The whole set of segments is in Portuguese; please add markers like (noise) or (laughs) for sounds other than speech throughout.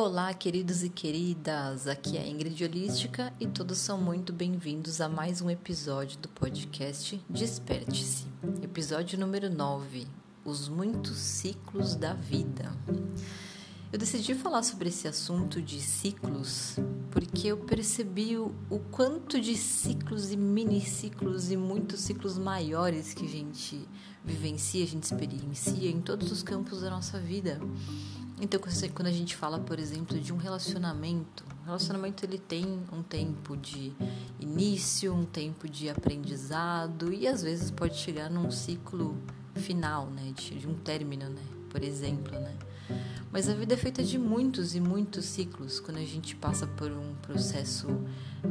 Olá, queridos e queridas. Aqui é a Ingrid Holística e todos são muito bem-vindos a mais um episódio do podcast Desperte-se. Episódio número 9: Os muitos ciclos da vida. Eu decidi falar sobre esse assunto de ciclos porque eu percebi o, o quanto de ciclos e mini ciclos e muitos ciclos maiores que a gente vivencia, a gente experiencia em todos os campos da nossa vida. Então, quando a gente fala, por exemplo, de um relacionamento, o relacionamento ele tem um tempo de início, um tempo de aprendizado e às vezes pode chegar num ciclo final, né, de, de um término, né, por exemplo, né. Mas a vida é feita de muitos e muitos ciclos. Quando a gente passa por um processo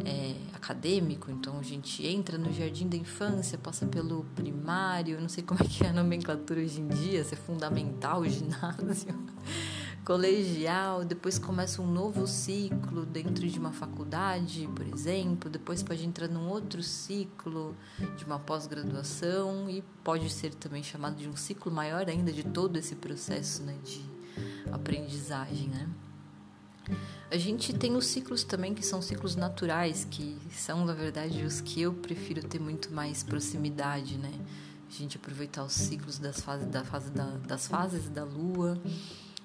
é, acadêmico, então a gente entra no jardim da infância, passa pelo primário, não sei como é que é a nomenclatura hoje em dia, se é fundamental, (laughs) ginásio colegial, depois começa um novo ciclo dentro de uma faculdade, por exemplo, depois pode entrar num outro ciclo de uma pós-graduação e pode ser também chamado de um ciclo maior ainda de todo esse processo né, de aprendizagem, né? A gente tem os ciclos também que são ciclos naturais, que são na verdade os que eu prefiro ter muito mais proximidade, né? A gente aproveitar os ciclos das fases da fase da, das fases da lua,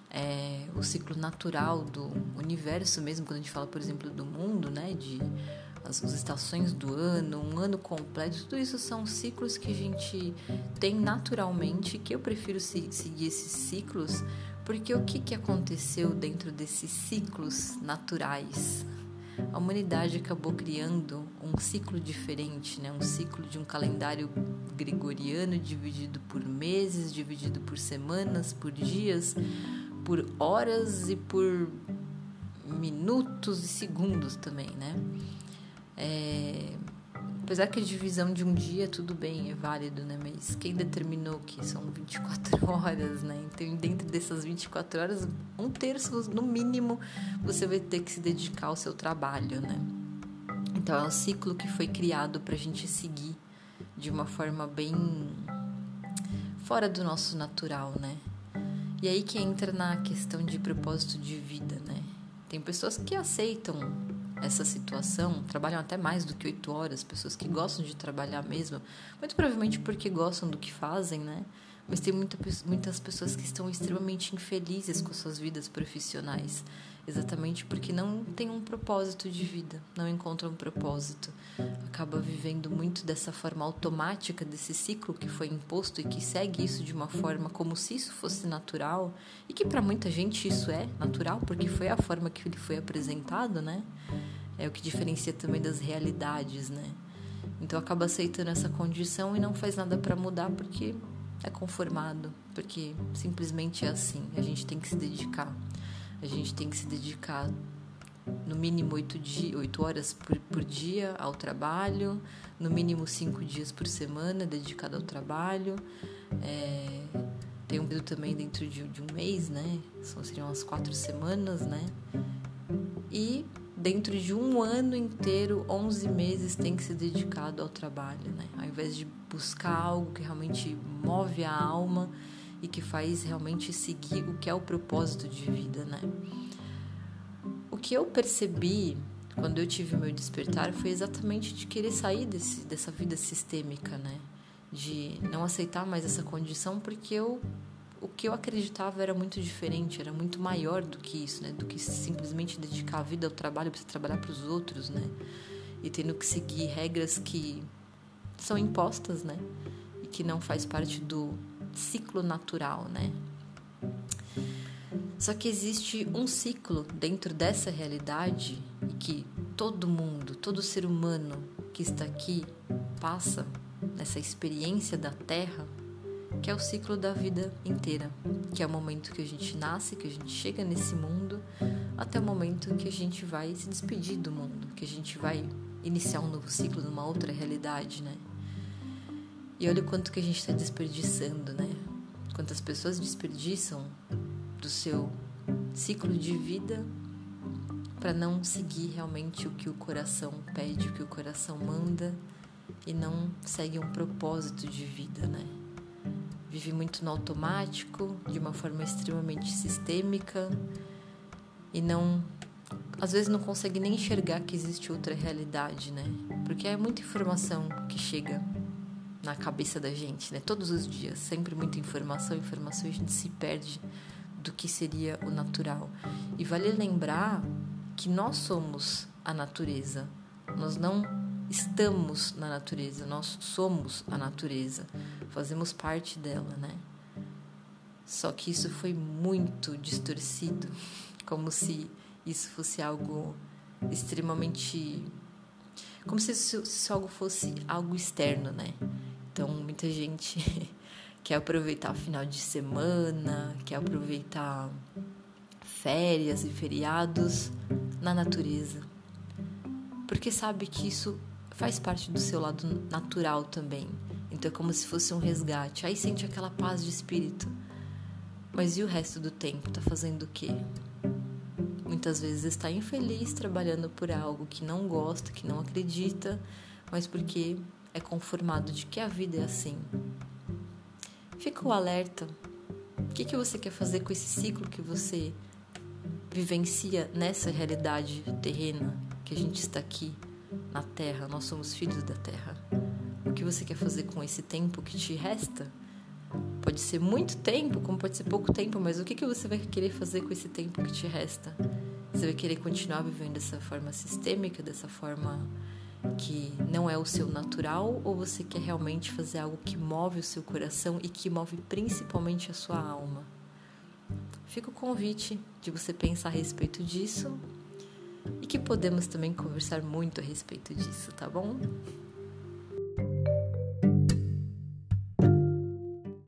é, o ciclo natural do universo mesmo, quando a gente fala, por exemplo, do mundo, né, de as, as estações do ano, um ano completo, tudo isso são ciclos que a gente tem naturalmente, que eu prefiro se, seguir esses ciclos, porque o que, que aconteceu dentro desses ciclos naturais? A humanidade acabou criando um ciclo diferente, né? um ciclo de um calendário gregoriano dividido por meses, dividido por semanas, por dias, por horas e por minutos e segundos também, né? É, apesar que a divisão de um dia, tudo bem, é válido, né? Mas quem determinou que são 24 (laughs) horas, né? Então, dentro dessas 24 horas, um terço, no mínimo, você vai ter que se dedicar ao seu trabalho, né? Então, é um ciclo que foi criado para a gente seguir de uma forma bem fora do nosso natural, né? E aí que entra na questão de propósito de vida, né? Tem pessoas que aceitam essa situação, trabalham até mais do que oito horas, pessoas que gostam de trabalhar mesmo, muito provavelmente porque gostam do que fazem, né? Mas tem muita, muitas pessoas que estão extremamente infelizes com suas vidas profissionais exatamente porque não tem um propósito de vida, não encontra um propósito. Acaba vivendo muito dessa forma automática desse ciclo que foi imposto e que segue isso de uma forma como se isso fosse natural e que para muita gente isso é natural porque foi a forma que ele foi apresentado, né? É o que diferencia também das realidades, né? Então acaba aceitando essa condição e não faz nada para mudar porque é conformado, porque simplesmente é assim. A gente tem que se dedicar. A gente tem que se dedicar no mínimo oito, dia, oito horas por, por dia ao trabalho, no mínimo cinco dias por semana dedicado ao trabalho. É, tem um período também dentro de, de, um mês, né? São, seriam as quatro semanas, né? E dentro de um ano inteiro, 11 meses tem que ser dedicado ao trabalho, né? Ao invés de buscar algo que realmente move a alma e que faz realmente seguir o que é o propósito de vida, né? O que eu percebi quando eu tive meu despertar foi exatamente de querer sair desse, dessa vida sistêmica, né? De não aceitar mais essa condição porque eu o que eu acreditava era muito diferente, era muito maior do que isso, né? Do que simplesmente dedicar a vida ao trabalho para trabalhar para os outros, né? E tendo que seguir regras que são impostas, né? E que não faz parte do ciclo natural, né? Só que existe um ciclo dentro dessa realidade e que todo mundo, todo ser humano que está aqui passa nessa experiência da Terra, que é o ciclo da vida inteira, que é o momento que a gente nasce, que a gente chega nesse mundo, até o momento que a gente vai se despedir do mundo, que a gente vai iniciar um novo ciclo numa outra realidade, né? E olha o quanto que a gente está desperdiçando, né? Quantas pessoas desperdiçam do seu ciclo de vida para não seguir realmente o que o coração pede, o que o coração manda e não segue um propósito de vida, né? Vive muito no automático, de uma forma extremamente sistêmica e não às vezes não consegue nem enxergar que existe outra realidade, né? Porque é muita informação que chega na cabeça da gente, né? Todos os dias, sempre muita informação, informação, e a gente se perde do que seria o natural. E vale lembrar que nós somos a natureza. Nós não estamos na natureza, nós somos a natureza. Fazemos parte dela, né? Só que isso foi muito distorcido, (laughs) como se isso fosse algo extremamente. Como se isso, algo fosse algo externo, né? Então, muita gente (laughs) quer aproveitar o final de semana, quer aproveitar férias e feriados na natureza. Porque sabe que isso faz parte do seu lado natural também. Então é como se fosse um resgate. Aí sente aquela paz de espírito. Mas e o resto do tempo? Tá fazendo o quê? Muitas vezes está infeliz trabalhando por algo que não gosta, que não acredita, mas porque é conformado de que a vida é assim. Fica o alerta. O que, que você quer fazer com esse ciclo que você vivencia nessa realidade terrena que a gente está aqui na Terra? Nós somos filhos da Terra. O que você quer fazer com esse tempo que te resta? Pode ser muito tempo, como pode ser pouco tempo, mas o que, você vai querer fazer com esse tempo que te resta? Você vai querer continuar vivendo dessa forma sistêmica, dessa forma que não é o seu natural, ou você quer realmente fazer algo que move o seu coração e que move principalmente a sua alma? Fica o convite de você pensar a respeito disso e que podemos também conversar muito a respeito disso, tá bom?